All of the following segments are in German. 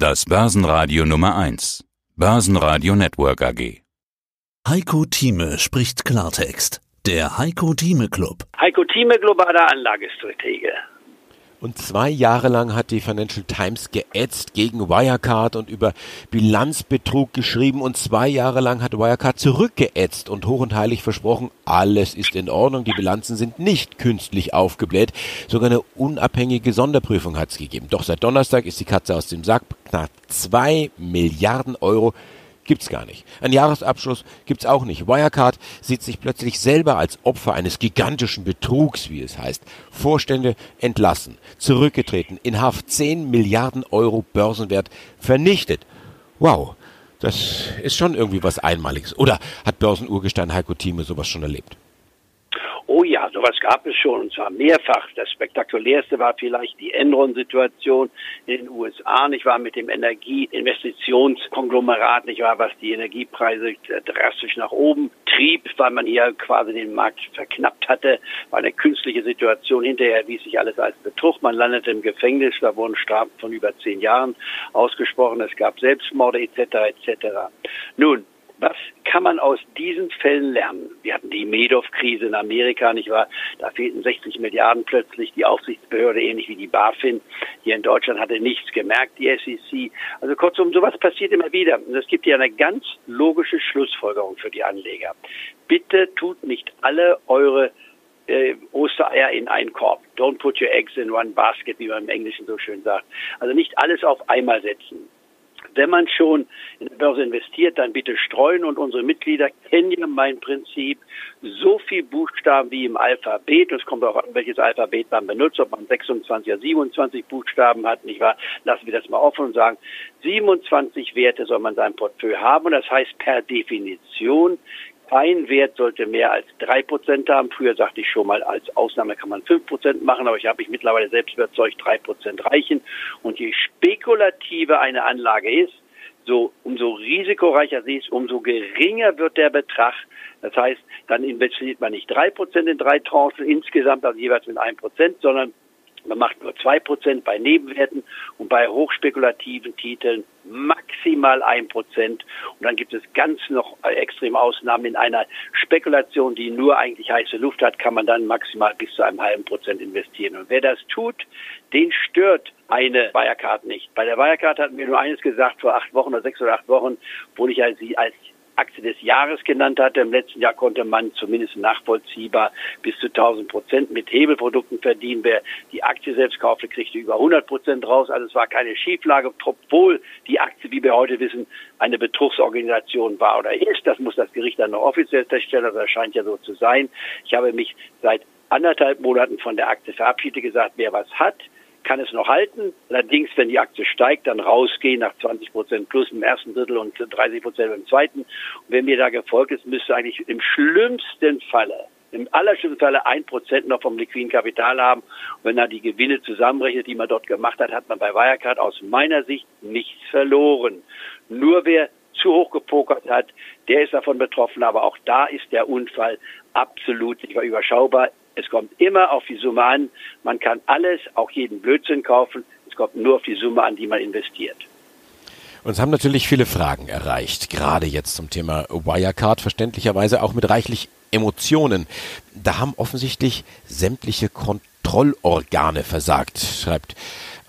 Das Börsenradio Nummer 1. Börsenradio Network AG. Heiko Thieme spricht Klartext. Der Heiko Thieme Club. Heiko Thieme, globaler Anlagestratege. Und zwei Jahre lang hat die Financial Times geätzt gegen Wirecard und über Bilanzbetrug geschrieben. Und zwei Jahre lang hat Wirecard zurückgeätzt und hoch und heilig versprochen, alles ist in Ordnung, die Bilanzen sind nicht künstlich aufgebläht. Sogar eine unabhängige Sonderprüfung hat es gegeben. Doch seit Donnerstag ist die Katze aus dem Sack. Knapp zwei Milliarden Euro gibt's gar nicht. Ein Jahresabschluss gibt's auch nicht. Wirecard sieht sich plötzlich selber als Opfer eines gigantischen Betrugs, wie es heißt. Vorstände entlassen, zurückgetreten, in Haft 10 Milliarden Euro Börsenwert vernichtet. Wow, das ist schon irgendwie was Einmaliges. Oder hat Börsenurgestein Heiko Thieme sowas schon erlebt? Oh ja, sowas gab es schon und zwar mehrfach. Das spektakulärste war vielleicht die Enron-Situation in den USA, nicht wahr, mit dem Energieinvestitionskonglomerat, nicht wahr, was die Energiepreise drastisch nach oben trieb, weil man hier quasi den Markt verknappt hatte. War eine künstliche Situation. Hinterher wies sich alles als Betrug. Man landete im Gefängnis, da wurden Strafen von über zehn Jahren ausgesprochen. Es gab Selbstmorde etc. etc. Nun, was kann man aus diesen Fällen lernen? Wir hatten die Madoff-Krise in Amerika, nicht wahr? Da fehlten 60 Milliarden plötzlich. Die Aufsichtsbehörde, ähnlich wie die BaFin, hier in Deutschland hatte nichts gemerkt, die SEC. Also kurzum, sowas passiert immer wieder. Und es gibt hier eine ganz logische Schlussfolgerung für die Anleger. Bitte tut nicht alle eure äh, Ostereier in einen Korb. Don't put your eggs in one basket, wie man im Englischen so schön sagt. Also nicht alles auf einmal setzen wenn man schon in der Börse investiert, dann bitte streuen und unsere Mitglieder kennen ja mein Prinzip. So viel Buchstaben wie im Alphabet, es kommt auch an, welches Alphabet man benutzt, ob man 26 oder 27 Buchstaben hat, nicht wahr? Lassen wir das mal offen und sagen, 27 Werte soll man sein Portfolio haben und das heißt per Definition ein Wert sollte mehr als drei Prozent haben. Früher sagte ich schon mal, als Ausnahme kann man fünf Prozent machen, aber ich habe mich mittlerweile selbst überzeugt, drei Prozent reichen. Und je spekulativer eine Anlage ist, so umso risikoreicher sie ist, umso geringer wird der Betrag. Das heißt, dann investiert man nicht drei Prozent in drei Tranchen insgesamt, also jeweils mit einem Prozent, sondern man macht nur zwei Prozent bei Nebenwerten und bei hochspekulativen Titeln maximal ein Prozent. Und dann gibt es ganz noch extreme Ausnahmen. In einer Spekulation, die nur eigentlich heiße Luft hat, kann man dann maximal bis zu einem halben Prozent investieren. Und wer das tut, den stört eine Wirecard nicht. Bei der Wirecard hatten wir nur eines gesagt vor acht Wochen oder sechs oder acht Wochen, wo ich sie als Aktie des Jahres genannt hatte. Im letzten Jahr konnte man zumindest nachvollziehbar bis zu 1000 Prozent mit Hebelprodukten verdienen. Wer die Aktie selbst kaufte, kriegte über 100 Prozent raus. Also es war keine Schieflage, obwohl die Aktie, wie wir heute wissen, eine Betrugsorganisation war oder ist. Das muss das Gericht dann noch offiziell feststellen. Das scheint ja so zu sein. Ich habe mich seit anderthalb Monaten von der Aktie verabschiedet, gesagt, wer was hat, kann es noch halten. Allerdings, wenn die Aktie steigt, dann rausgehen nach 20 Prozent plus im ersten Drittel und 30 Prozent im zweiten. Und wenn mir da gefolgt ist, müsste eigentlich im schlimmsten Falle im allerschlimmsten Falle ein Prozent noch vom liquiden Kapital haben. Und wenn er die Gewinne zusammenrechnet, die man dort gemacht hat, hat man bei Wirecard aus meiner Sicht nichts verloren. Nur wer zu hoch gepokert hat, der ist davon betroffen. Aber auch da ist der Unfall absolut überschaubar. Es kommt immer auf die Summe an. Man kann alles, auch jeden Blödsinn kaufen. Es kommt nur auf die Summe an, die man investiert. Uns haben natürlich viele Fragen erreicht, gerade jetzt zum Thema Wirecard, verständlicherweise auch mit reichlich Emotionen. Da haben offensichtlich sämtliche Kontrollorgane versagt, schreibt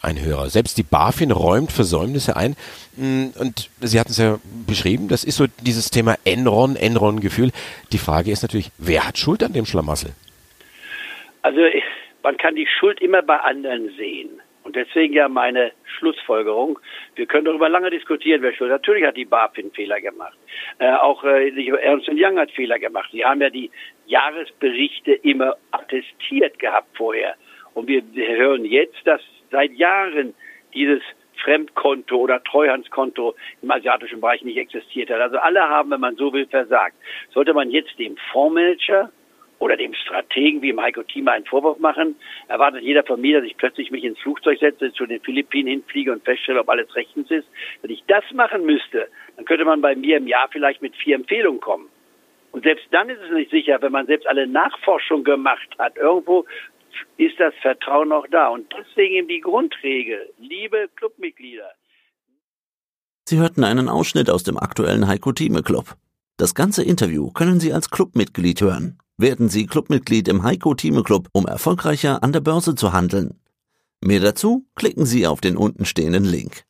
ein Hörer. Selbst die BaFin räumt Versäumnisse ein. Und Sie hatten es ja beschrieben, das ist so dieses Thema Enron, Enron-Gefühl. Die Frage ist natürlich, wer hat Schuld an dem Schlamassel? Also man kann die Schuld immer bei anderen sehen. Und deswegen ja meine Schlussfolgerung. Wir können darüber lange diskutieren, wer schuld. Natürlich hat die BaFin Fehler gemacht. Äh, auch äh, Ernst Young hat Fehler gemacht. Sie haben ja die Jahresberichte immer attestiert gehabt vorher. Und wir hören jetzt, dass seit Jahren dieses Fremdkonto oder Treuhandskonto im asiatischen Bereich nicht existiert hat. Also alle haben, wenn man so will, versagt. Sollte man jetzt dem Fondsmanager oder dem Strategen wie Heiko Thieme einen Vorwurf machen. Erwartet jeder von mir, dass ich plötzlich mich ins Flugzeug setze, zu den Philippinen hinfliege und feststelle, ob alles rechtens ist. Wenn ich das machen müsste, dann könnte man bei mir im Jahr vielleicht mit vier Empfehlungen kommen. Und selbst dann ist es nicht sicher, wenn man selbst alle Nachforschung gemacht hat. Irgendwo ist das Vertrauen noch da. Und deswegen die Grundregel, liebe Clubmitglieder, Sie hörten einen Ausschnitt aus dem aktuellen Heiko Thieme Club. Das ganze Interview können Sie als Clubmitglied hören. Werden Sie Clubmitglied im Heiko Thieme Club, um erfolgreicher an der Börse zu handeln. Mehr dazu klicken Sie auf den untenstehenden Link.